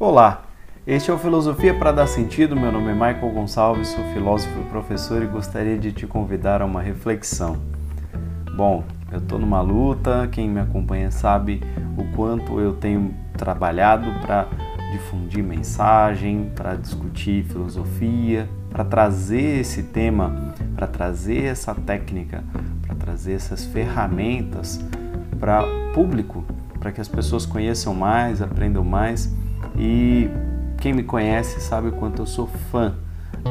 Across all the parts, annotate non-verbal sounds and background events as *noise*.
Olá, este é o Filosofia para Dar Sentido. Meu nome é Michael Gonçalves, sou filósofo e professor e gostaria de te convidar a uma reflexão. Bom, eu estou numa luta, quem me acompanha sabe o quanto eu tenho trabalhado para difundir mensagem, para discutir filosofia, para trazer esse tema, para trazer essa técnica, para trazer essas ferramentas para público, para que as pessoas conheçam mais, aprendam mais e quem me conhece sabe o quanto eu sou fã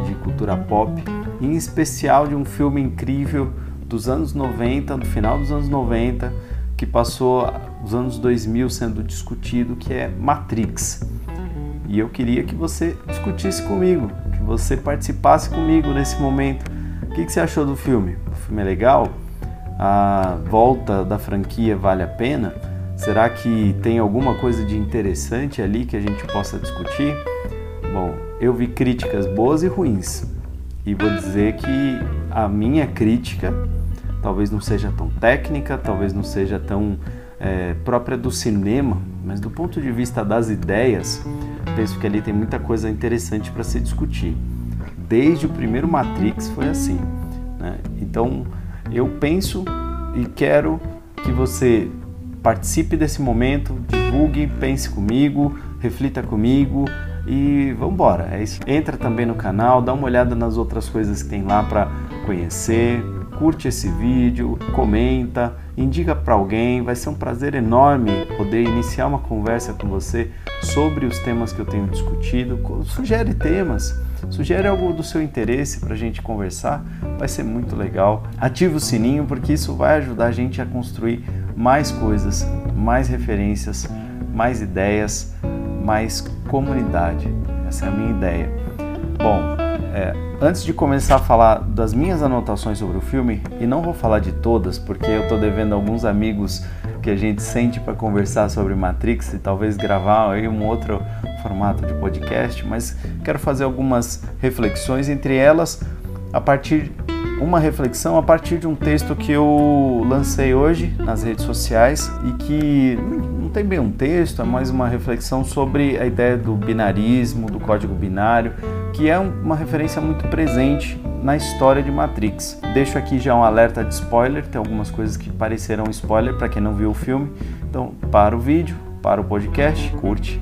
de cultura pop, em especial de um filme incrível dos anos 90, do final dos anos 90, que passou os anos 2000 sendo discutido, que é Matrix. E eu queria que você discutisse comigo, que você participasse comigo nesse momento. O que, que você achou do filme? O filme é legal? A volta da franquia vale a pena? Será que tem alguma coisa de interessante ali que a gente possa discutir? Bom, eu vi críticas boas e ruins. E vou dizer que a minha crítica talvez não seja tão técnica, talvez não seja tão é, própria do cinema, mas do ponto de vista das ideias, penso que ali tem muita coisa interessante para se discutir. Desde o primeiro Matrix foi assim. Né? Então eu penso e quero que você Participe desse momento, divulgue, pense comigo, reflita comigo e vamos embora. É isso. Entra também no canal, dá uma olhada nas outras coisas que tem lá para conhecer, curte esse vídeo, comenta, indica para alguém. Vai ser um prazer enorme poder iniciar uma conversa com você sobre os temas que eu tenho discutido. Sugere temas, sugere algo do seu interesse para a gente conversar. Vai ser muito legal. Ative o sininho porque isso vai ajudar a gente a construir mais coisas, mais referências, mais ideias, mais comunidade. Essa é a minha ideia. Bom, é, antes de começar a falar das minhas anotações sobre o filme, e não vou falar de todas, porque eu estou devendo alguns amigos que a gente sente para conversar sobre Matrix e talvez gravar aí um outro formato de podcast, mas quero fazer algumas reflexões, entre elas a partir uma reflexão a partir de um texto que eu lancei hoje nas redes sociais e que não tem bem um texto, é mais uma reflexão sobre a ideia do binarismo, do código binário, que é uma referência muito presente na história de Matrix. Deixo aqui já um alerta de spoiler, tem algumas coisas que parecerão spoiler para quem não viu o filme. Então, para o vídeo, para o podcast, curte.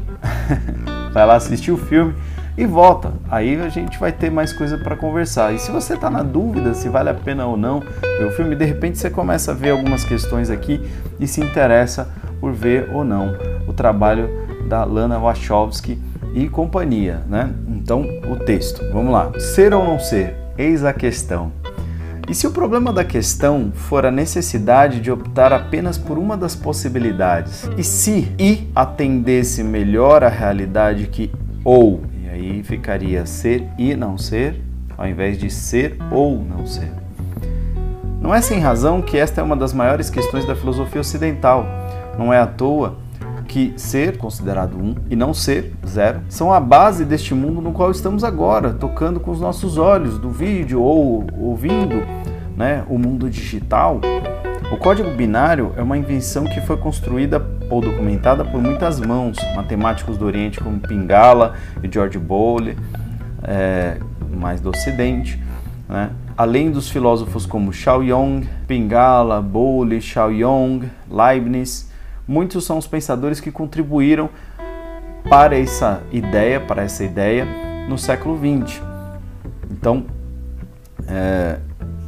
*laughs* Vai lá assistir o filme e volta. Aí a gente vai ter mais coisa para conversar. E se você está na dúvida se vale a pena ou não ver o filme, de repente você começa a ver algumas questões aqui e se interessa por ver ou não o trabalho da Lana Wachowski e companhia, né? Então, o texto. Vamos lá. Ser ou não ser? Eis a questão. E se o problema da questão for a necessidade de optar apenas por uma das possibilidades? E se I atendesse melhor à realidade que ou Aí ficaria ser e não ser, ao invés de ser ou não ser. Não é sem razão que esta é uma das maiores questões da filosofia ocidental. Não é à toa que ser, considerado um, e não ser, zero, são a base deste mundo no qual estamos agora, tocando com os nossos olhos, do vídeo ou ouvindo né, o mundo digital. O código binário é uma invenção que foi construída ou documentada por muitas mãos, matemáticos do Oriente como Pingala e George Bowley, é, mais do Ocidente, né? além dos filósofos como Xiaoyong, Pingala, Bowley, Xiaoyong, Leibniz, muitos são os pensadores que contribuíram para essa ideia, para essa ideia no século XX. Então, é,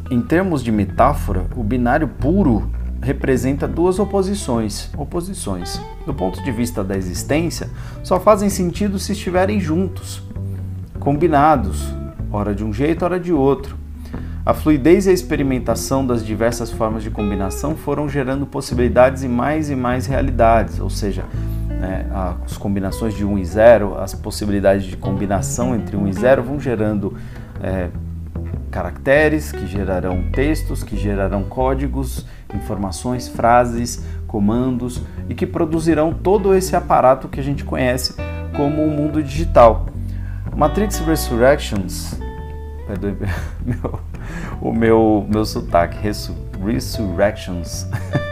em termos de metáfora, o binário puro representa duas oposições. Oposições, do ponto de vista da existência, só fazem sentido se estiverem juntos, combinados, ora de um jeito, ora de outro. A fluidez e a experimentação das diversas formas de combinação foram gerando possibilidades e mais e mais realidades, ou seja, né, as combinações de 1 e 0, as possibilidades de combinação entre 1 e 0 vão gerando é, caracteres, que gerarão textos, que gerarão códigos, informações, frases, comandos e que produzirão todo esse aparato que a gente conhece como o mundo digital. Matrix Resurrections, *laughs* meu, o meu, meu sotaque, Resurrections,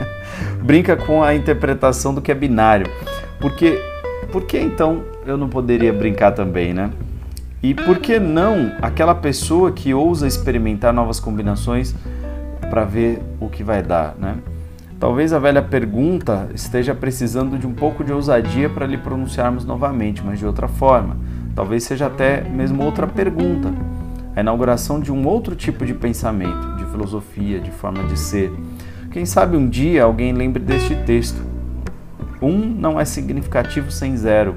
*laughs* brinca com a interpretação do que é binário, porque por que então eu não poderia brincar também, né? E por que não aquela pessoa que ousa experimentar novas combinações para ver o que vai dar, né? Talvez a velha pergunta esteja precisando de um pouco de ousadia para lhe pronunciarmos novamente, mas de outra forma. Talvez seja até mesmo outra pergunta. A inauguração de um outro tipo de pensamento, de filosofia, de forma de ser. Quem sabe um dia alguém lembre deste texto. Um não é significativo sem zero,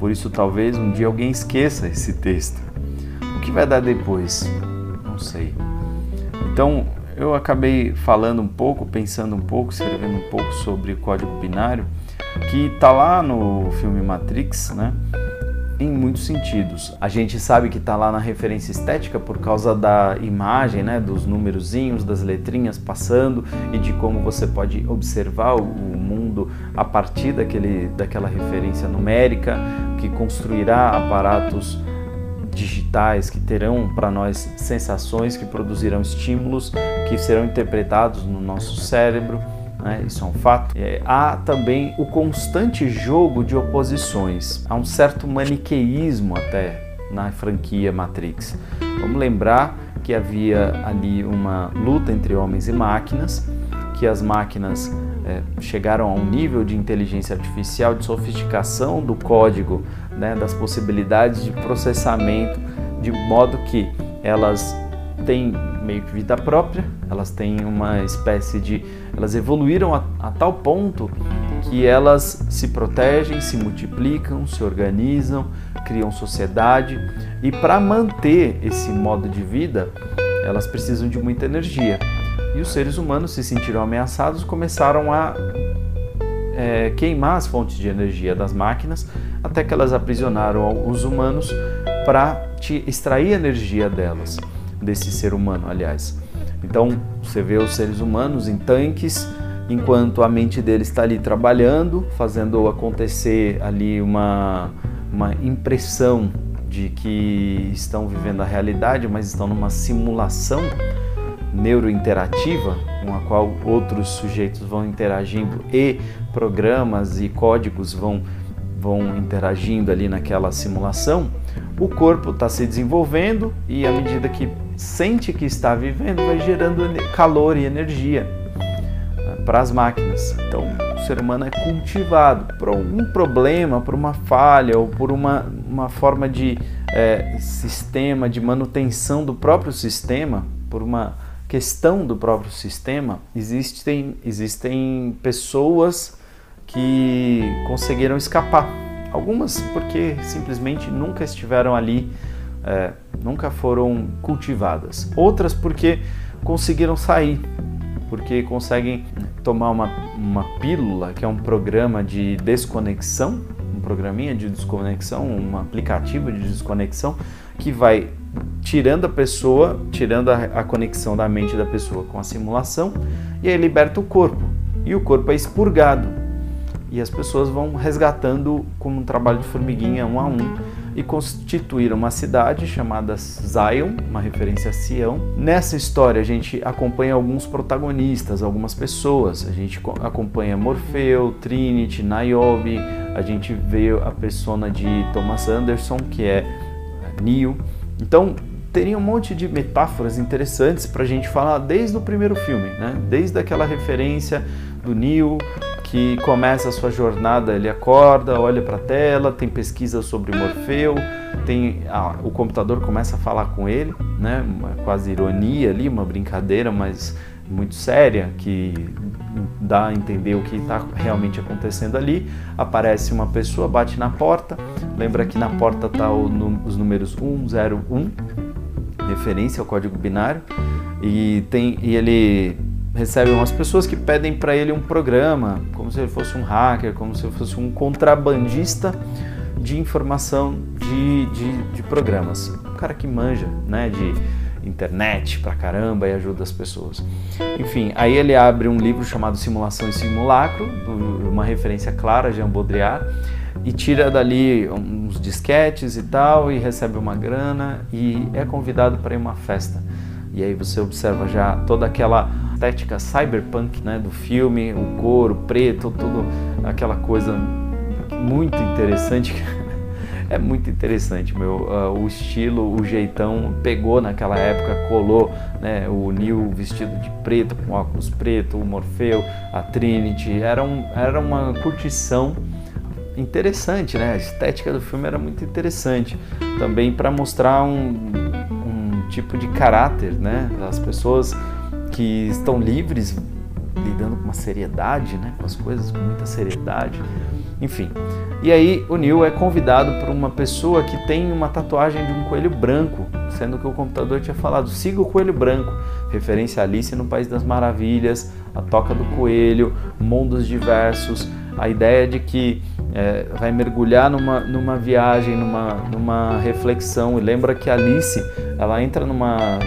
por isso talvez um dia alguém esqueça esse texto. O que vai dar depois? Não sei. Então, eu acabei falando um pouco, pensando um pouco, escrevendo um pouco sobre código binário, que está lá no filme Matrix, né? Em muitos sentidos. A gente sabe que está lá na referência estética por causa da imagem, né, dos númerozinhos, das letrinhas passando e de como você pode observar o mundo a partir daquele, daquela referência numérica que construirá aparatos digitais que terão para nós sensações, que produzirão estímulos, que serão interpretados no nosso cérebro. Né? Isso é um fato. É, há também o constante jogo de oposições. Há um certo maniqueísmo até na franquia Matrix. Vamos lembrar que havia ali uma luta entre homens e máquinas, que as máquinas é, chegaram a um nível de inteligência artificial, de sofisticação do código, né, das possibilidades de processamento, de modo que elas têm meio que vida própria, elas têm uma espécie de. Elas evoluíram a, a tal ponto que elas se protegem, se multiplicam, se organizam, criam sociedade e para manter esse modo de vida, elas precisam de muita energia. E os seres humanos se sentiram ameaçados, começaram a é, queimar as fontes de energia das máquinas, até que elas aprisionaram os humanos para extrair energia delas, desse ser humano, aliás. Então você vê os seres humanos em tanques, enquanto a mente deles está ali trabalhando, fazendo acontecer ali uma, uma impressão de que estão vivendo a realidade, mas estão numa simulação neurointerativa, com a qual outros sujeitos vão interagindo e programas e códigos vão, vão interagindo ali naquela simulação, o corpo está se desenvolvendo e à medida que sente que está vivendo, vai gerando calor e energia né, para as máquinas. Então, o ser humano é cultivado por um problema, por uma falha ou por uma, uma forma de é, sistema, de manutenção do próprio sistema, por uma questão do próprio sistema, existem, existem pessoas que conseguiram escapar. Algumas porque simplesmente nunca estiveram ali, é, nunca foram cultivadas. Outras porque conseguiram sair, porque conseguem tomar uma, uma pílula, que é um programa de desconexão, um programinha de desconexão, um aplicativo de desconexão, que vai tirando a pessoa, tirando a, a, conexão da mente da pessoa com a simulação, e aí liberta o corpo. E o corpo é expurgado. E as pessoas vão resgatando como um trabalho de formiguinha um a um e constituíram uma cidade chamada Zion, uma referência a Sião. Nessa história a gente acompanha alguns protagonistas, algumas pessoas. A gente acompanha Morfeu, Trinity, Niobe, a gente vê a persona de Thomas Anderson, que é Neo. Então, teria um monte de metáforas interessantes para a gente falar desde o primeiro filme, né? desde aquela referência do Neo que começa a sua jornada, ele acorda, olha para a tela, tem pesquisa sobre Morfeu, tem ah, o computador começa a falar com ele, né? Uma quase ironia ali, uma brincadeira, mas muito séria que dá a entender o que está realmente acontecendo ali. Aparece uma pessoa, bate na porta, lembra que na porta tá os números 101, referência ao código binário, e tem e ele recebe umas pessoas que pedem para ele um programa, como se ele fosse um hacker, como se ele fosse um contrabandista de informação de, de, de programas. Um cara que manja, né, de internet pra caramba e ajuda as pessoas. Enfim, aí ele abre um livro chamado Simulação e Simulacro, uma referência clara a Jean Baudrillard, e tira dali uns disquetes e tal, e recebe uma grana e é convidado para ir uma festa. E aí você observa já toda aquela estética cyberpunk né, do filme, o couro preto, tudo aquela coisa muito interessante. *laughs* é muito interessante, meu. Uh, o estilo, o jeitão pegou naquela época, colou, né? O Neil vestido de preto, com óculos preto, o Morfeu, a Trinity. Era, um, era uma curtição interessante, né? A estética do filme era muito interessante. Também para mostrar um, um tipo de caráter, né? As pessoas que estão livres lidando com uma seriedade, né? Com as coisas com muita seriedade. Enfim. E aí o Neil é convidado por uma pessoa que tem uma tatuagem de um coelho branco, sendo que o computador tinha falado siga o coelho branco, referência a Alice no País das Maravilhas, a toca do coelho, mundos diversos, a ideia de que é, vai mergulhar numa, numa viagem, numa, numa reflexão. E lembra que Alice ela entra numa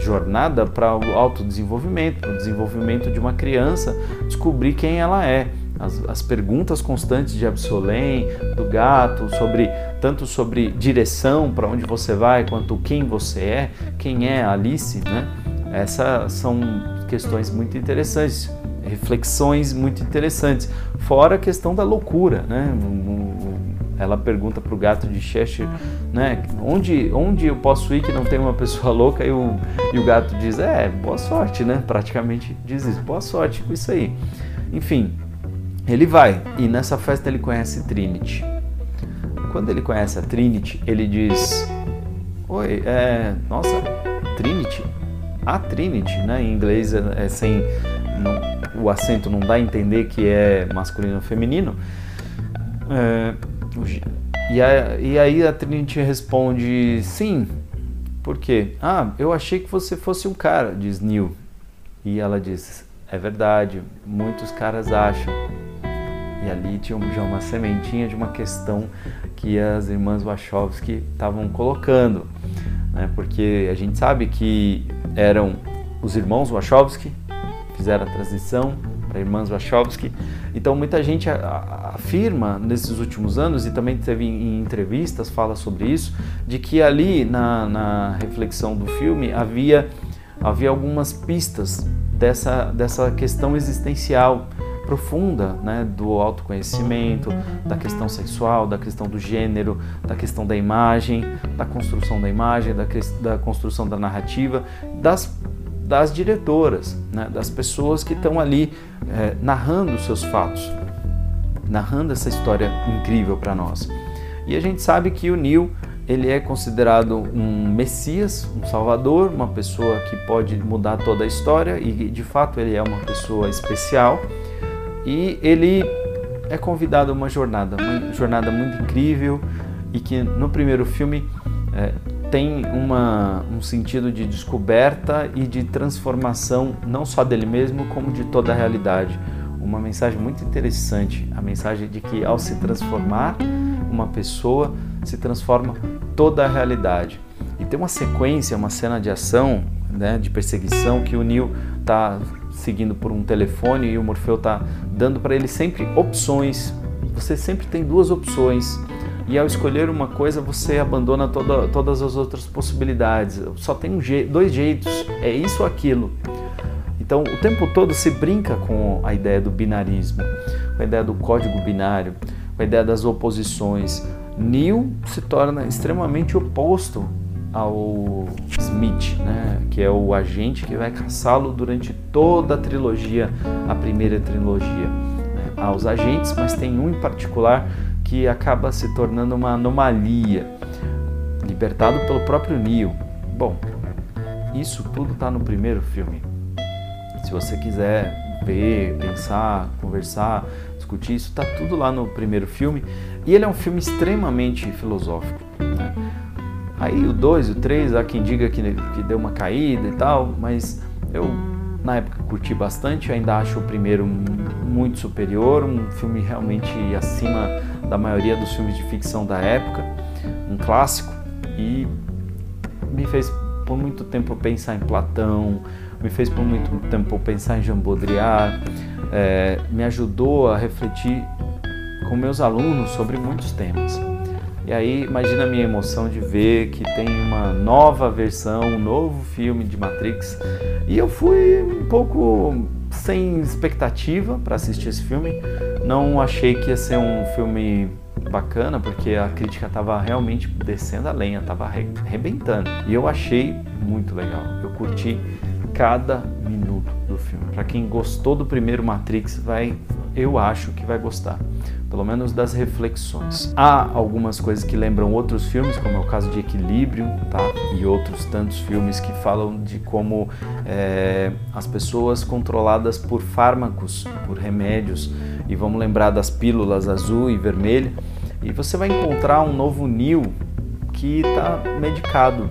jornada para o autodesenvolvimento, para o desenvolvimento de uma criança, descobrir quem ela é as, as perguntas constantes de Absolém, do gato, sobre tanto sobre direção para onde você vai, quanto quem você é, quem é Alice, né? Essas são questões muito interessantes, reflexões muito interessantes. Fora a questão da loucura, né? Ela pergunta para o gato de Cheshire, né? Onde, onde eu posso ir que não tem uma pessoa *laughs* louca? E o, e o gato diz, é, boa sorte, né? Praticamente diz isso, boa sorte com isso aí. Enfim, ele vai e nessa festa ele conhece Trinity. Quando ele conhece a Trinity, ele diz: Oi, é, nossa, Trinity? A Trinity, né? Em inglês é, é sem. Não, o acento não dá a entender que é masculino ou feminino. É, e, a, e aí a Trinity responde: Sim, por quê? Ah, eu achei que você fosse um cara, diz Neil. E ela diz: É verdade, muitos caras acham. E ali tinha já uma sementinha de uma questão que as irmãs Wachowski estavam colocando, né? porque a gente sabe que eram os irmãos Wachowski, fizeram a transição para irmãs Wachowski. Então muita gente afirma nesses últimos anos e também teve em entrevistas fala sobre isso, de que ali na, na reflexão do filme havia havia algumas pistas dessa dessa questão existencial profunda né, do autoconhecimento, da questão sexual, da questão do gênero, da questão da imagem, da construção da imagem, da, da construção da narrativa, das, das diretoras, né, das pessoas que estão ali é, narrando os seus fatos, narrando essa história incrível para nós. E a gente sabe que o Neil ele é considerado um messias, um salvador, uma pessoa que pode mudar toda a história e de fato ele é uma pessoa especial e ele é convidado a uma jornada, uma jornada muito incrível e que no primeiro filme é, tem uma, um sentido de descoberta e de transformação não só dele mesmo, como de toda a realidade. Uma mensagem muito interessante, a mensagem de que ao se transformar uma pessoa, se transforma toda a realidade. E tem uma sequência, uma cena de ação, né, de perseguição que o Neil está seguindo por um telefone e o Morfeu está dando para ele sempre opções. Você sempre tem duas opções e ao escolher uma coisa você abandona toda, todas as outras possibilidades. Só tem um je dois jeitos, é isso ou aquilo. Então o tempo todo se brinca com a ideia do binarismo, com a ideia do código binário, com a ideia das oposições. Neil se torna extremamente oposto ao Smith, né, que é o agente que vai caçá-lo durante toda a trilogia, a primeira trilogia. Né. Há os agentes, mas tem um em particular que acaba se tornando uma anomalia, libertado pelo próprio Neo. Bom, isso tudo está no primeiro filme. Se você quiser ver, pensar, conversar, discutir, isso está tudo lá no primeiro filme. E ele é um filme extremamente filosófico. Né? Aí o 2 e o 3, há quem diga que, que deu uma caída e tal, mas eu na época curti bastante, ainda acho o primeiro muito superior, um filme realmente acima da maioria dos filmes de ficção da época, um clássico e me fez por muito tempo pensar em Platão, me fez por muito tempo pensar em Jean Baudrillard, é, me ajudou a refletir com meus alunos sobre muitos temas. E aí, imagina a minha emoção de ver que tem uma nova versão, um novo filme de Matrix. E eu fui um pouco sem expectativa para assistir esse filme. Não achei que ia ser um filme bacana, porque a crítica estava realmente descendo a lenha, estava arrebentando. E eu achei muito legal. Eu curti cada minuto do filme. Para quem gostou do primeiro Matrix, vai, eu acho que vai gostar, pelo menos das reflexões. Há algumas coisas que lembram outros filmes, como é o caso de Equilíbrio, tá? E outros tantos filmes que falam de como é, as pessoas controladas por fármacos, por remédios, e vamos lembrar das pílulas azul e vermelha, e você vai encontrar um novo Neil que está medicado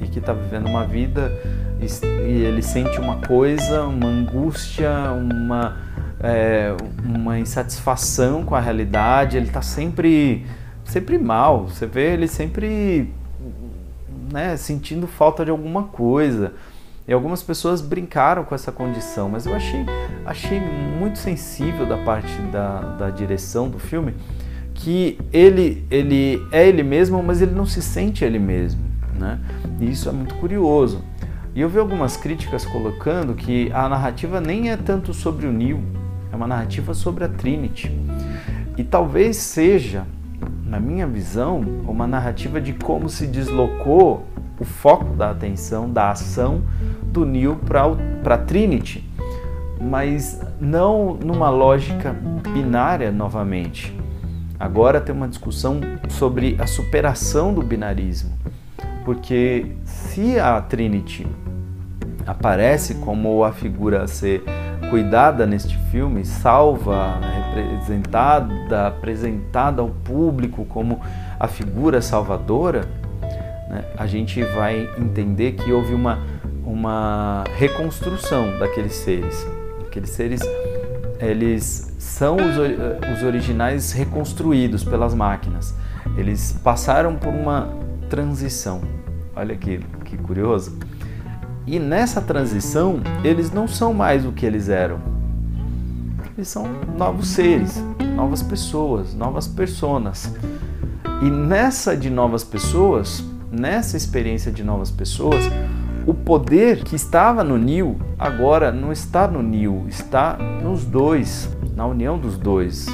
e que está vivendo uma vida e ele sente uma coisa, uma angústia, uma, é, uma insatisfação com a realidade, ele está sempre, sempre mal, você vê ele sempre né, sentindo falta de alguma coisa. E algumas pessoas brincaram com essa condição, mas eu achei, achei muito sensível da parte da, da direção do filme que ele, ele é ele mesmo, mas ele não se sente ele mesmo. Né? E isso é muito curioso. E eu vi algumas críticas colocando que a narrativa nem é tanto sobre o Neil, é uma narrativa sobre a Trinity. E talvez seja, na minha visão, uma narrativa de como se deslocou o foco da atenção, da ação do Neil para a Trinity, mas não numa lógica binária novamente. Agora tem uma discussão sobre a superação do binarismo, porque se a Trinity aparece como a figura a ser cuidada neste filme, salva, representada, apresentada ao público como a figura salvadora, né, a gente vai entender que houve uma, uma reconstrução daqueles seres. Aqueles seres, eles são os, os originais reconstruídos pelas máquinas. Eles passaram por uma transição. Olha que, que curioso. E nessa transição, eles não são mais o que eles eram. Eles são novos seres, novas pessoas, novas personas. E nessa de novas pessoas, nessa experiência de novas pessoas, o poder que estava no Nil agora não está no Nil, está nos dois, na união dos dois.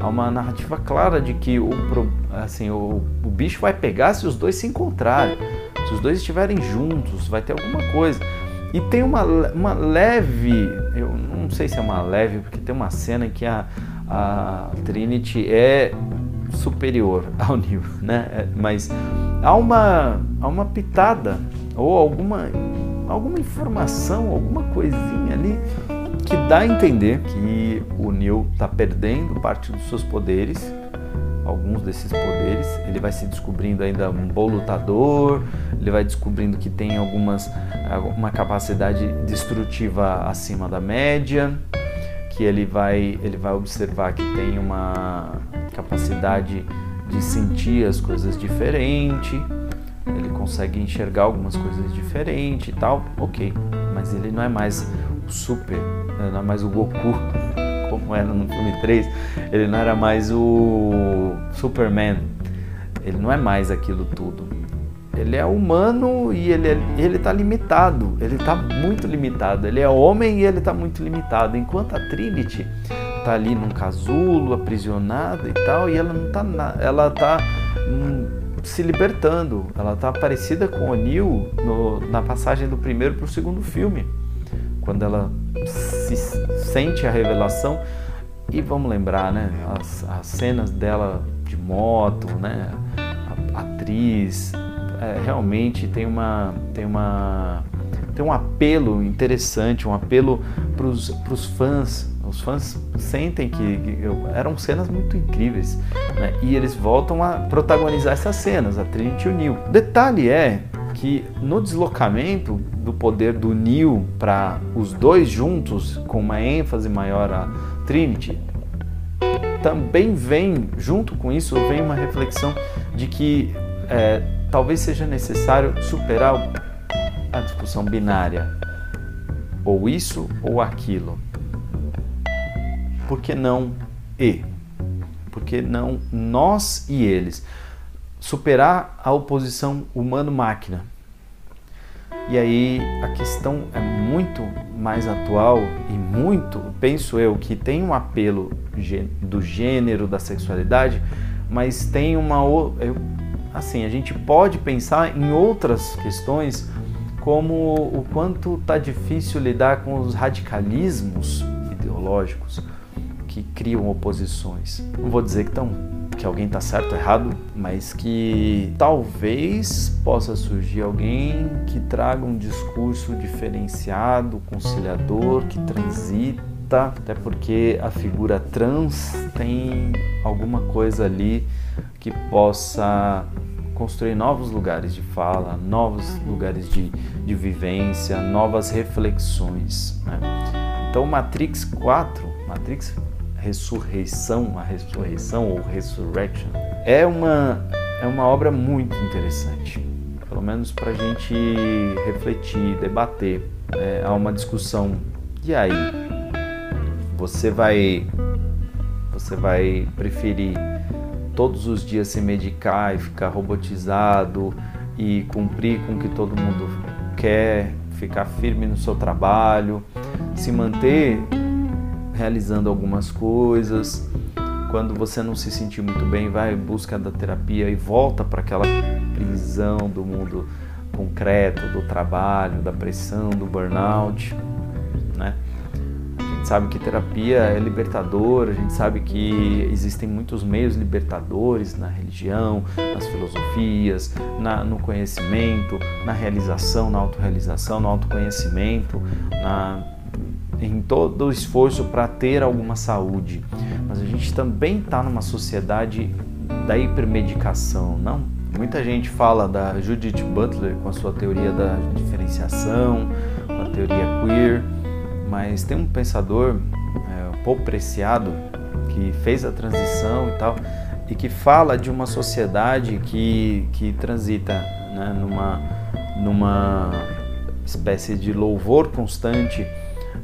Há uma narrativa clara de que o, assim, o, o bicho vai pegar se os dois se encontrarem. Se os dois estiverem juntos, vai ter alguma coisa. E tem uma, uma leve, eu não sei se é uma leve, porque tem uma cena em que a, a Trinity é superior *laughs* ao Neo, né? É, mas há uma, há uma pitada ou alguma, alguma informação, alguma coisinha ali que dá a entender que o Neo está perdendo parte dos seus poderes alguns desses poderes. Ele vai se descobrindo ainda um bom lutador, ele vai descobrindo que tem algumas uma capacidade destrutiva acima da média, que ele vai ele vai observar que tem uma capacidade de sentir as coisas diferente, ele consegue enxergar algumas coisas diferentes e tal, ok, mas ele não é mais o super, não é mais o Goku como era no filme 3, ele não era mais o Superman. Ele não é mais aquilo tudo. Ele é humano e ele é, ele está limitado. Ele está muito limitado. Ele é homem e ele está muito limitado. Enquanto a Trinity está ali num casulo, aprisionada e tal, e ela não está, ela está hum, se libertando. Ela está parecida com o Neil na passagem do primeiro para o segundo filme, quando ela se sente a revelação e vamos lembrar, né, as, as cenas dela de moto, né, a, a atriz, é, realmente tem uma tem uma tem um apelo interessante, um apelo para os fãs. Os fãs sentem que, que eram cenas muito incríveis, né? E eles voltam a protagonizar essas cenas, a Trinity o Neil. Detalhe é que no deslocamento do poder do Neo para os dois juntos, com uma ênfase maior a Trinity, também vem, junto com isso, vem uma reflexão de que é, talvez seja necessário superar a discussão binária, ou isso ou aquilo. Por que não e? Por que não nós e eles? Superar a oposição humano-máquina. E aí a questão é muito mais atual e muito, penso eu, que tem um apelo do gênero, da sexualidade, mas tem uma assim, a gente pode pensar em outras questões como o quanto tá difícil lidar com os radicalismos ideológicos que criam oposições. Não vou dizer que estão que alguém está certo ou errado, mas que talvez possa surgir alguém que traga um discurso diferenciado, conciliador, que transita, até porque a figura trans tem alguma coisa ali que possa construir novos lugares de fala, novos lugares de, de vivência, novas reflexões. Né? Então, Matrix 4, Matrix ressurreição, a ressurreição ou resurrection, é uma, é uma obra muito interessante, pelo menos para a gente refletir, debater. É, há uma discussão. E aí? Você vai, você vai preferir todos os dias se medicar e ficar robotizado e cumprir com o que todo mundo quer, ficar firme no seu trabalho, se manter realizando algumas coisas. Quando você não se sentir muito bem, vai em busca da terapia e volta para aquela prisão do mundo concreto, do trabalho, da pressão, do burnout, né? A gente sabe que terapia é libertadora, a gente sabe que existem muitos meios libertadores na religião, nas filosofias, na, no conhecimento, na realização, na autorrealização, no autoconhecimento, na em todo o esforço para ter alguma saúde. Mas a gente também está numa sociedade da hipermedicação, não? Muita gente fala da Judith Butler com a sua teoria da diferenciação, com a teoria queer, mas tem um pensador, é, Preciado, que fez a transição e tal, e que fala de uma sociedade que, que transita né, numa, numa espécie de louvor constante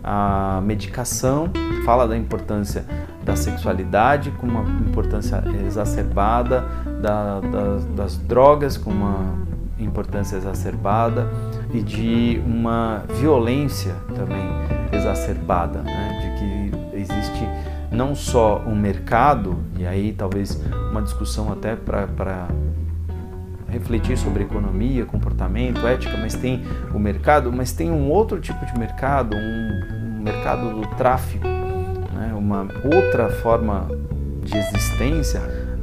a medicação, fala da importância da sexualidade com uma importância exacerbada, da, da, das drogas com uma importância exacerbada e de uma violência também exacerbada, né? de que existe não só um mercado, e aí talvez uma discussão até para refletir sobre economia, comportamento, ética, mas tem o mercado, mas tem um outro tipo de mercado, um, um mercado do tráfico, né? uma outra forma de existência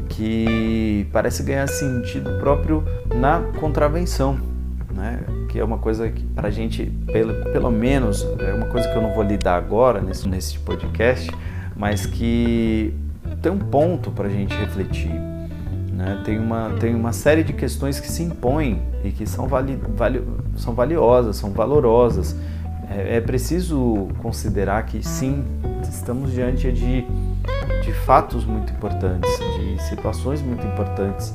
que parece ganhar sentido próprio na contravenção, né? que é uma coisa que para a gente, pelo, pelo menos, é uma coisa que eu não vou lidar agora nesse, nesse podcast, mas que tem um ponto para a gente refletir. Né? Tem, uma, tem uma série de questões que se impõem e que são, vali, vali, são valiosas, são valorosas. É, é preciso considerar que sim, estamos diante de, de fatos muito importantes, de situações muito importantes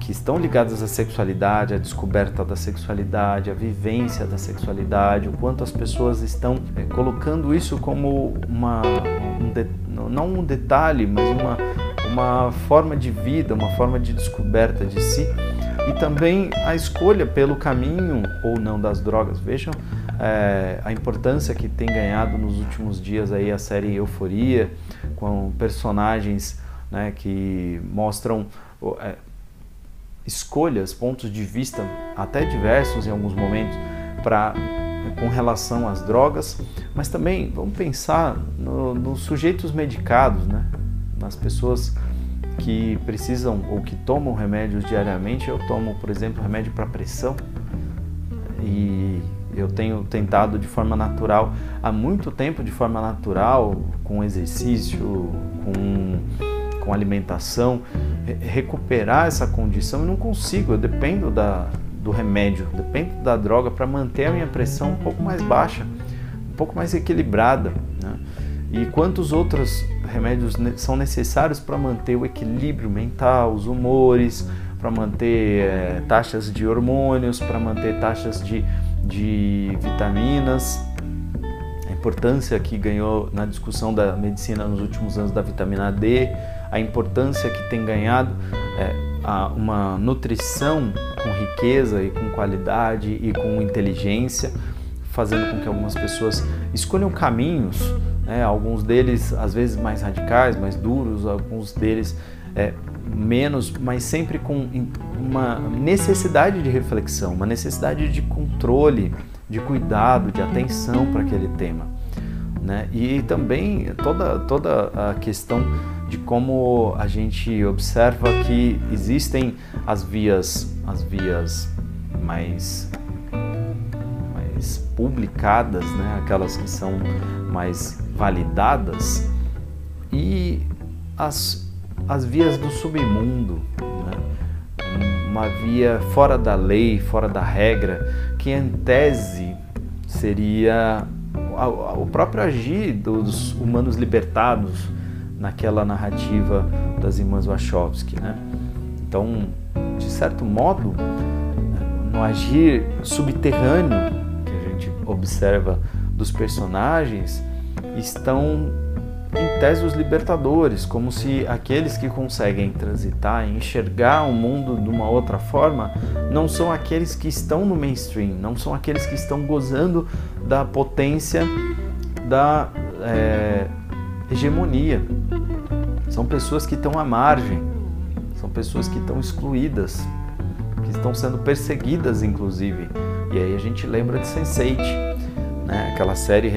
que estão ligadas à sexualidade, à descoberta da sexualidade, à vivência da sexualidade, o quanto as pessoas estão é, colocando isso como uma, um de, não um detalhe, mas uma, uma forma de vida, uma forma de descoberta de si e também a escolha pelo caminho ou não das drogas. Vejam é, a importância que tem ganhado nos últimos dias aí a série Euforia, com personagens né, que mostram é, escolhas, pontos de vista até diversos em alguns momentos para com relação às drogas, mas também vamos pensar no, nos sujeitos medicados, né? Nas pessoas que precisam ou que tomam remédios diariamente. Eu tomo, por exemplo, remédio para pressão e eu tenho tentado de forma natural, há muito tempo de forma natural, com exercício, com, com alimentação, recuperar essa condição e não consigo, eu dependo da, do remédio, dependo da droga para manter a minha pressão um pouco mais baixa, um pouco mais equilibrada. Né? E quantos outros remédios são necessários para manter o equilíbrio mental, os humores, para manter é, taxas de hormônios, para manter taxas de, de vitaminas. A importância que ganhou na discussão da medicina nos últimos anos da vitamina D, a importância que tem ganhado é, uma nutrição com riqueza e com qualidade e com inteligência, fazendo com que algumas pessoas escolham caminhos, né? alguns deles às vezes mais radicais, mais duros, alguns deles é, menos, mas sempre com uma necessidade de reflexão, uma necessidade de controle, de cuidado, de atenção para aquele tema. Né? E também toda, toda a questão de como a gente observa que existem as vias, as vias mais, mais publicadas, né? aquelas que são mais validadas, e as, as vias do submundo, né? uma via fora da lei, fora da regra, que em tese seria o próprio agir dos humanos libertados naquela narrativa das irmãs Wachowski. Né? Então, de certo modo, no agir subterrâneo que a gente observa dos personagens, estão em tese os libertadores, como se aqueles que conseguem transitar e enxergar o mundo de uma outra forma não são aqueles que estão no mainstream, não são aqueles que estão gozando da potência da é, hegemonia. São pessoas que estão à margem, são pessoas que estão excluídas, que estão sendo perseguidas, inclusive. E aí a gente lembra de Sense8, né? aquela série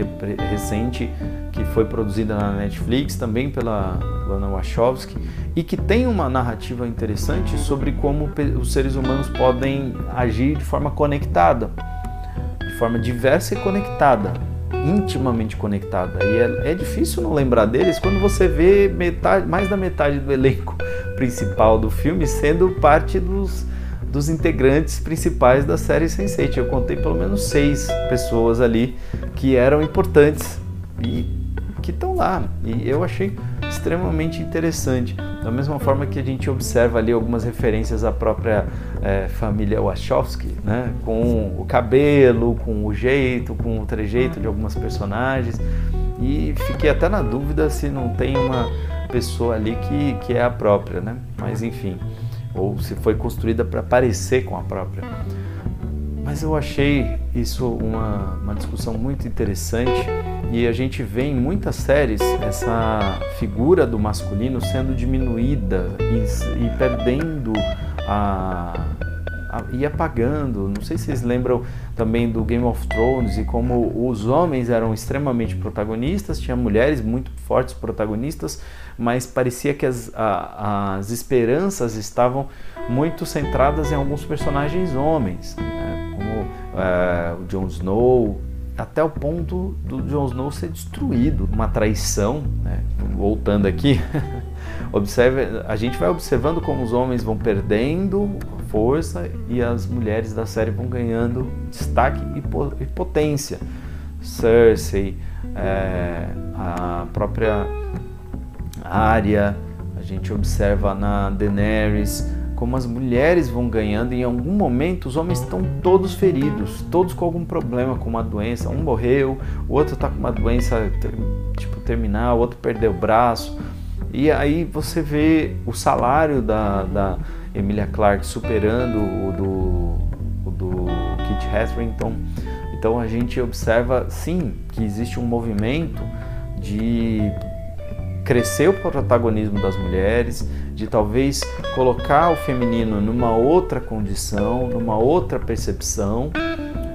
recente que foi produzida na Netflix, também pela Lana Wachowski, e que tem uma narrativa interessante sobre como os seres humanos podem agir de forma conectada, de forma diversa e conectada intimamente conectada. E é, é, difícil não lembrar deles quando você vê metade, mais da metade do elenco *laughs* principal do filme sendo parte dos, dos integrantes principais da série Sense8. Eu contei pelo menos seis pessoas ali que eram importantes e que estão lá. E eu achei extremamente interessante. Da mesma forma que a gente observa ali algumas referências à própria é, família Wachowski, né? com o cabelo, com o jeito, com o trejeito de algumas personagens. E fiquei até na dúvida se não tem uma pessoa ali que, que é a própria, né? Mas enfim, ou se foi construída para parecer com a própria. Mas eu achei isso uma, uma discussão muito interessante e a gente vê em muitas séries essa figura do masculino sendo diminuída e, e perdendo a, a, e apagando. Não sei se vocês lembram também do Game of Thrones e como os homens eram extremamente protagonistas, tinha mulheres muito fortes protagonistas, mas parecia que as, a, as esperanças estavam muito centradas em alguns personagens homens, né? como é, o Jon Snow, até o ponto do Jon Snow ser destruído, uma traição, né? voltando aqui, *laughs* observe, a gente vai observando como os homens vão perdendo força e as mulheres da série vão ganhando destaque e potência. Cersei, é, a própria Arya, a gente observa na Daenerys, como as mulheres vão ganhando, e em algum momento os homens estão todos feridos, todos com algum problema, com uma doença. Um morreu, o outro está com uma doença tipo terminal, o outro perdeu o braço. E aí você vê o salário da, da Emilia Clarke superando o do, o do Kit Harington. Então a gente observa sim que existe um movimento de crescer o protagonismo das mulheres, de talvez colocar o feminino numa outra condição, numa outra percepção,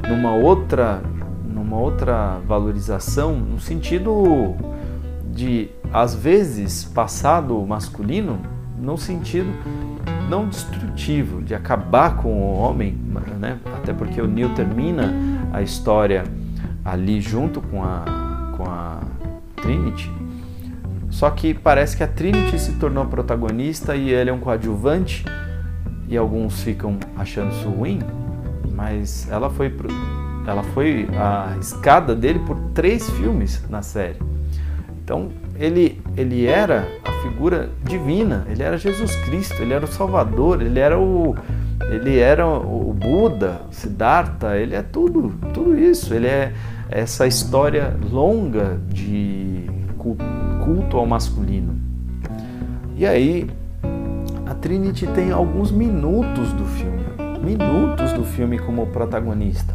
numa outra, numa outra valorização, no sentido de às vezes passar do masculino no sentido não destrutivo, de acabar com o homem, né? até porque o Neil termina a história ali junto com a, com a Trinity, só que parece que a Trinity se tornou protagonista e ele é um coadjuvante e alguns ficam achando isso ruim, mas ela foi ela foi a escada dele por três filmes na série. Então ele ele era a figura divina, ele era Jesus Cristo, ele era o Salvador, ele era o ele era o Buda, Siddhartha, ele é tudo, tudo isso. Ele é essa história longa de culto ao masculino. E aí a Trinity tem alguns minutos do filme, minutos do filme como protagonista.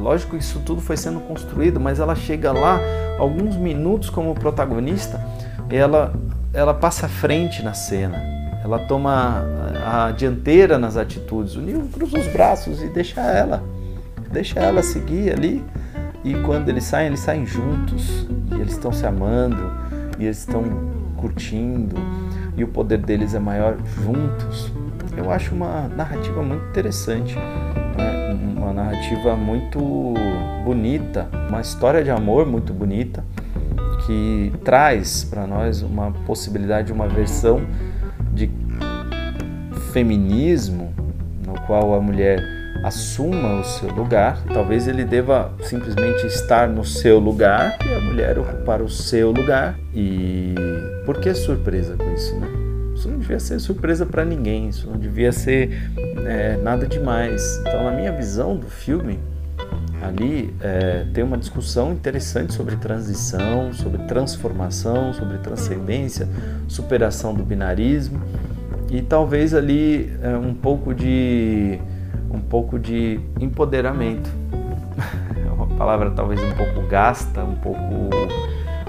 É lógico que isso tudo foi sendo construído, mas ela chega lá alguns minutos como protagonista, ela ela passa à frente na cena. Ela toma a dianteira nas atitudes. O Neo cruza os braços e deixa ela, deixa ela seguir ali. E quando eles saem, eles saem juntos. E eles estão se amando. E eles estão curtindo. E o poder deles é maior juntos. Eu acho uma narrativa muito interessante. Uma narrativa muito bonita. Uma história de amor muito bonita. Que traz para nós uma possibilidade, uma versão de feminismo no qual a mulher assuma o seu lugar. Talvez ele deva simplesmente estar no seu lugar e a mulher ocupar o seu lugar. E por que surpresa com isso, né? Devia ser surpresa para ninguém, isso não devia ser é, nada demais. Então, na minha visão do filme, ali é, tem uma discussão interessante sobre transição, sobre transformação, sobre transcendência, superação do binarismo e talvez ali é, um pouco de um pouco de empoderamento. *laughs* É uma palavra talvez um pouco gasta, um pouco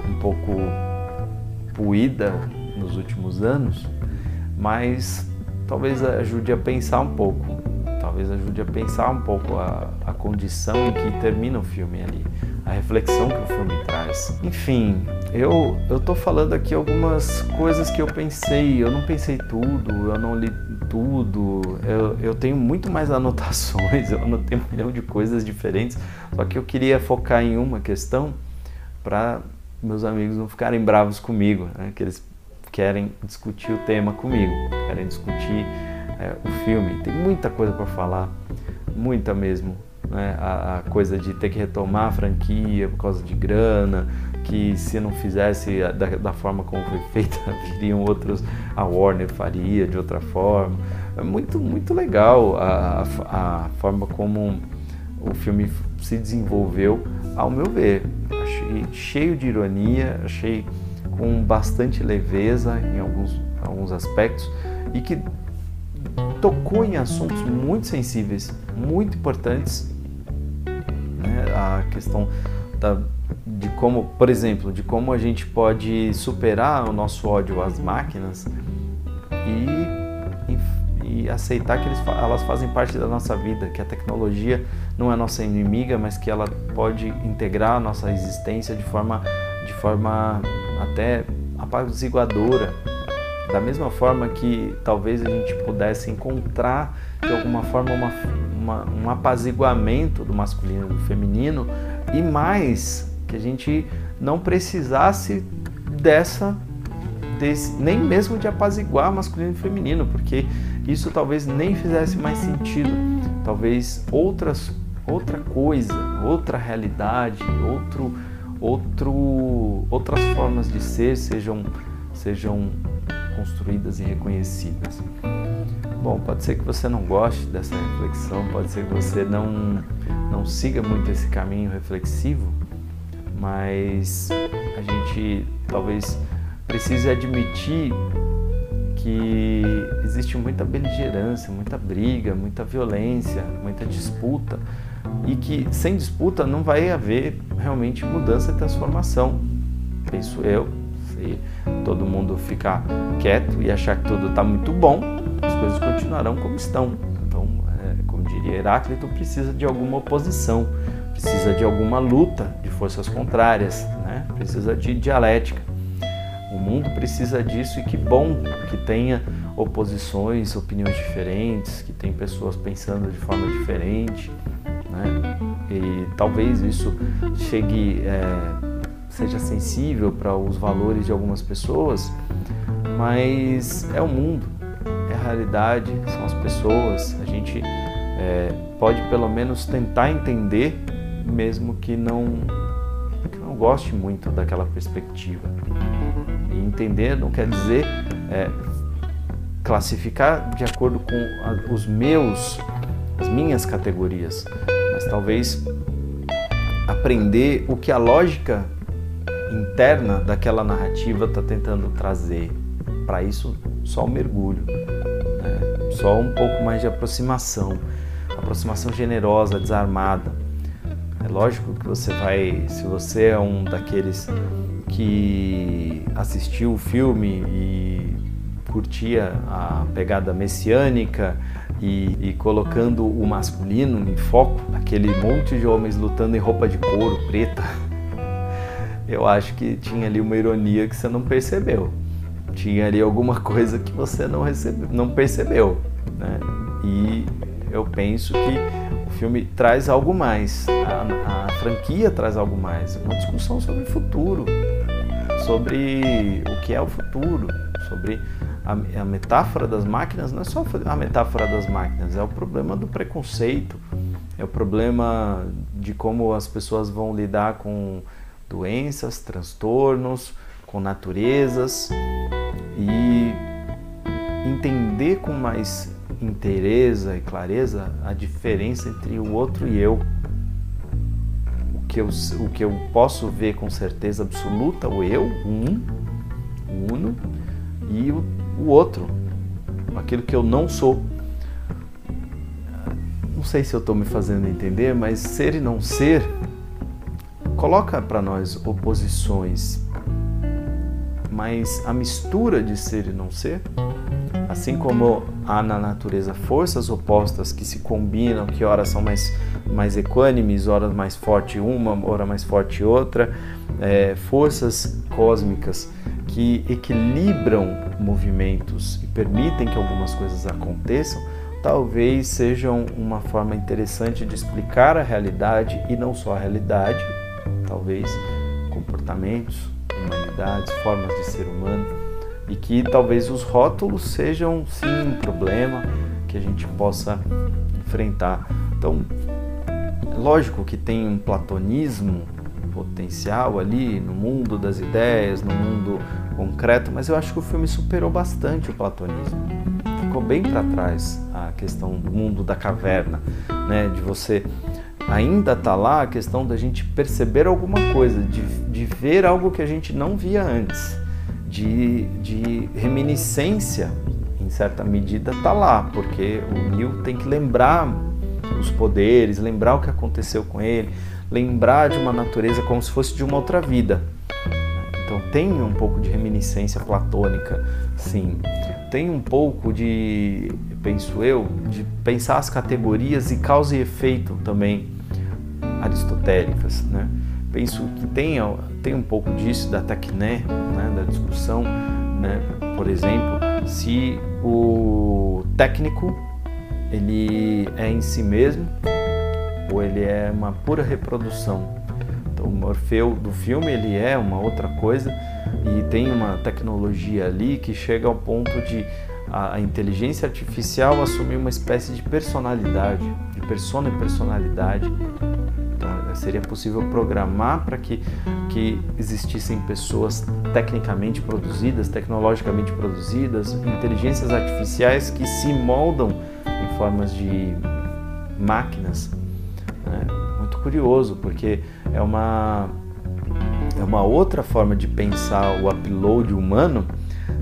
um pouco puída nos últimos anos, mas talvez ajude a pensar um pouco, talvez ajude a pensar um pouco a, a condição em que termina o filme ali, a reflexão que o filme traz. Enfim, eu eu tô falando aqui algumas coisas que eu pensei, eu não pensei tudo, eu não li tudo, eu, eu tenho muito mais *laughs* anotações, eu anotei um milhão de coisas diferentes, só que eu queria focar em uma questão para meus amigos não ficarem bravos comigo, né? que eles querem discutir o tema comigo, querem discutir é, o filme. Tem muita coisa para falar, muita mesmo. Né? A, a, coisa de ter que retomar a franquia por causa de grana, que se não fizesse da, da forma como foi *laughs* feita, viriam outros, a Warner faria de outra forma. É muito, muito legal a, a, a forma como o filme se desenvolveu, ao meu ver. Achei cheio de ironia, achei com bastante leveza em alguns, alguns aspectos e que tocou em assuntos muito sensíveis, muito importantes. Né? A questão da, de como, por exemplo, de como a gente pode superar o nosso ódio às máquinas e, e, e aceitar que eles, elas fazem parte da nossa vida, que a tecnologia não é nossa inimiga, mas que ela pode integrar a nossa existência de forma, de forma até apaziguadora. Da mesma forma que talvez a gente pudesse encontrar de alguma forma uma, uma, um apaziguamento do masculino e do feminino e mais que a gente não precisasse dessa desse, nem mesmo de apaziguar masculino e feminino, porque isso talvez nem fizesse mais sentido. Talvez outras outra coisa, outra realidade, outro outro outras formas de ser sejam sejam construídas e reconhecidas. Bom, pode ser que você não goste dessa reflexão, pode ser que você não não siga muito esse caminho reflexivo, mas a gente talvez precise admitir que existe muita beligerância, muita briga, muita violência, muita disputa e que sem disputa não vai haver realmente mudança e transformação. Penso eu, se todo mundo ficar quieto e achar que tudo está muito bom, as coisas continuarão como estão. Então, é, como diria Heráclito, precisa de alguma oposição, precisa de alguma luta de forças contrárias, né? precisa de dialética. O mundo precisa disso e que bom que tenha oposições, opiniões diferentes, que tem pessoas pensando de forma diferente? E talvez isso chegue, é, seja sensível para os valores de algumas pessoas, mas é o mundo, é a realidade, são as pessoas. A gente é, pode pelo menos tentar entender, mesmo que não, que não goste muito daquela perspectiva. E entender não quer dizer é, classificar de acordo com os meus, as minhas categorias, talvez aprender o que a lógica interna daquela narrativa está tentando trazer. Para isso só o mergulho, né? só um pouco mais de aproximação, aproximação generosa, desarmada. É lógico que você vai, se você é um daqueles que assistiu o filme e curtia a pegada messiânica e, e, colocando o masculino em foco, aquele monte de homens lutando em roupa de couro preta, *laughs* eu acho que tinha ali uma ironia que você não percebeu. Tinha ali alguma coisa que você não, recebeu, não percebeu. Né? E eu penso que o filme traz algo mais, a, a franquia traz algo mais, uma discussão sobre o futuro, sobre o que é o futuro, sobre a, a, metáfora das máquinas não é só a metáfora das máquinas, é o problema do preconceito, é o problema de como as pessoas vão lidar com doenças, transtornos, com naturezas e entender com mais inteireza e clareza a diferença entre o outro e eu. O que eu, o que eu posso ver com certeza absoluta, o eu, um, o uno, e o, o outro, aquilo que eu não sou. Não sei se eu estou me fazendo entender, mas ser e não ser coloca para nós oposições, mas a mistura de ser e não ser, assim como há na natureza forças opostas que se combinam, que horas são mais, mais equânimes, horas mais forte uma, hora mais forte outra, é, forças cósmicas que equilibram movimentos e permitem que algumas coisas aconteçam, talvez sejam uma forma interessante de explicar a realidade e não só a realidade, talvez comportamentos, humanidades, formas de ser humano e que talvez os rótulos sejam sim um problema que a gente possa enfrentar. Então, lógico que tem um platonismo potencial ali no mundo das ideias, no mundo concreto, mas eu acho que o filme superou bastante o platonismo. Ficou bem para trás a questão do mundo da caverna, né, de você ainda está lá a questão da gente perceber alguma coisa, de, de ver algo que a gente não via antes, de, de reminiscência, em certa medida, está lá, porque o Neil tem que lembrar os poderes, lembrar o que aconteceu com ele, lembrar de uma natureza como se fosse de uma outra vida. Então tem um pouco de reminiscência platônica, sim. Tem um pouco de, penso eu, de pensar as categorias e causa e efeito também aristotélicas, né? Penso que tem, tem um pouco disso da tecné, né, da discussão, né? Por exemplo, se o técnico ele é em si mesmo ou ele é uma pura reprodução. Então, o Morfeu do filme ele é uma outra coisa e tem uma tecnologia ali que chega ao ponto de a, inteligência artificial assumir uma espécie de personalidade, de persona e personalidade seria possível programar para que, que existissem pessoas tecnicamente produzidas, tecnologicamente produzidas, inteligências artificiais que se moldam em formas de máquinas. Né? Muito curioso, porque é uma, é uma outra forma de pensar o upload humano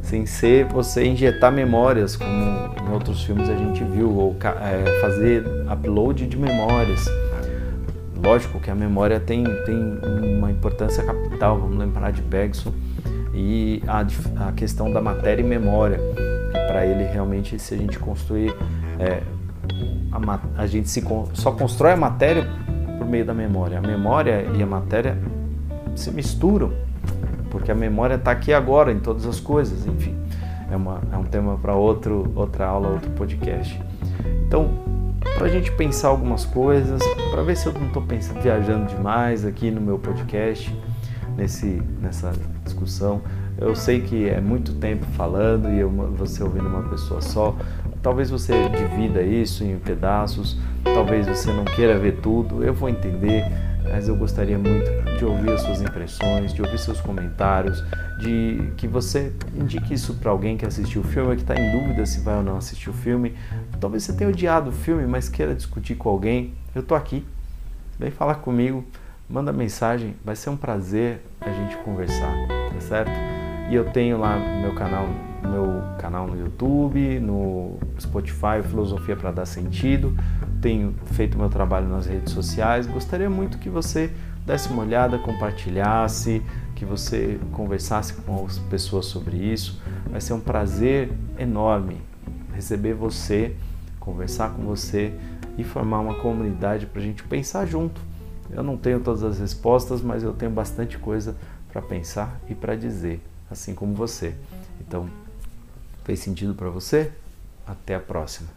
sem ser você injetar memórias, como em outros filmes a gente viu, ou é, fazer upload de memórias. Lógico que a memória tem, tem uma importância capital, vamos lembrar de Bergson e a, a questão da matéria e memória, para ele realmente se a gente construir, é, a, a, gente se, só constrói a matéria por meio da memória. A memória e a matéria se misturam, porque a memória está aqui agora em todas as coisas, enfim, é, uma, é um tema para outra aula, outro podcast. Então, para a gente pensar algumas coisas, para ver se eu não estou viajando demais aqui no meu podcast, nesse, nessa discussão. Eu sei que é muito tempo falando e eu, você ouvindo uma pessoa só. Talvez você divida isso em pedaços, talvez você não queira ver tudo, eu vou entender mas eu gostaria muito de ouvir as suas impressões, de ouvir seus comentários, de que você indique isso para alguém que assistiu o filme, que está em dúvida se vai ou não assistir o filme. Talvez você tenha odiado o filme, mas queira discutir com alguém. Eu estou aqui. Vem falar comigo, manda mensagem, vai ser um prazer a gente conversar, tá certo? E eu tenho lá meu canal, meu canal no YouTube, no Spotify, Filosofia para dar sentido. Tenho feito meu trabalho nas redes sociais. Gostaria muito que você desse uma olhada, compartilhasse, que você conversasse com as pessoas sobre isso. Vai ser um prazer enorme receber você, conversar com você e formar uma comunidade para a gente pensar junto. Eu não tenho todas as respostas, mas eu tenho bastante coisa para pensar e para dizer, assim como você. Então, Fez sentido para você? Até a próxima.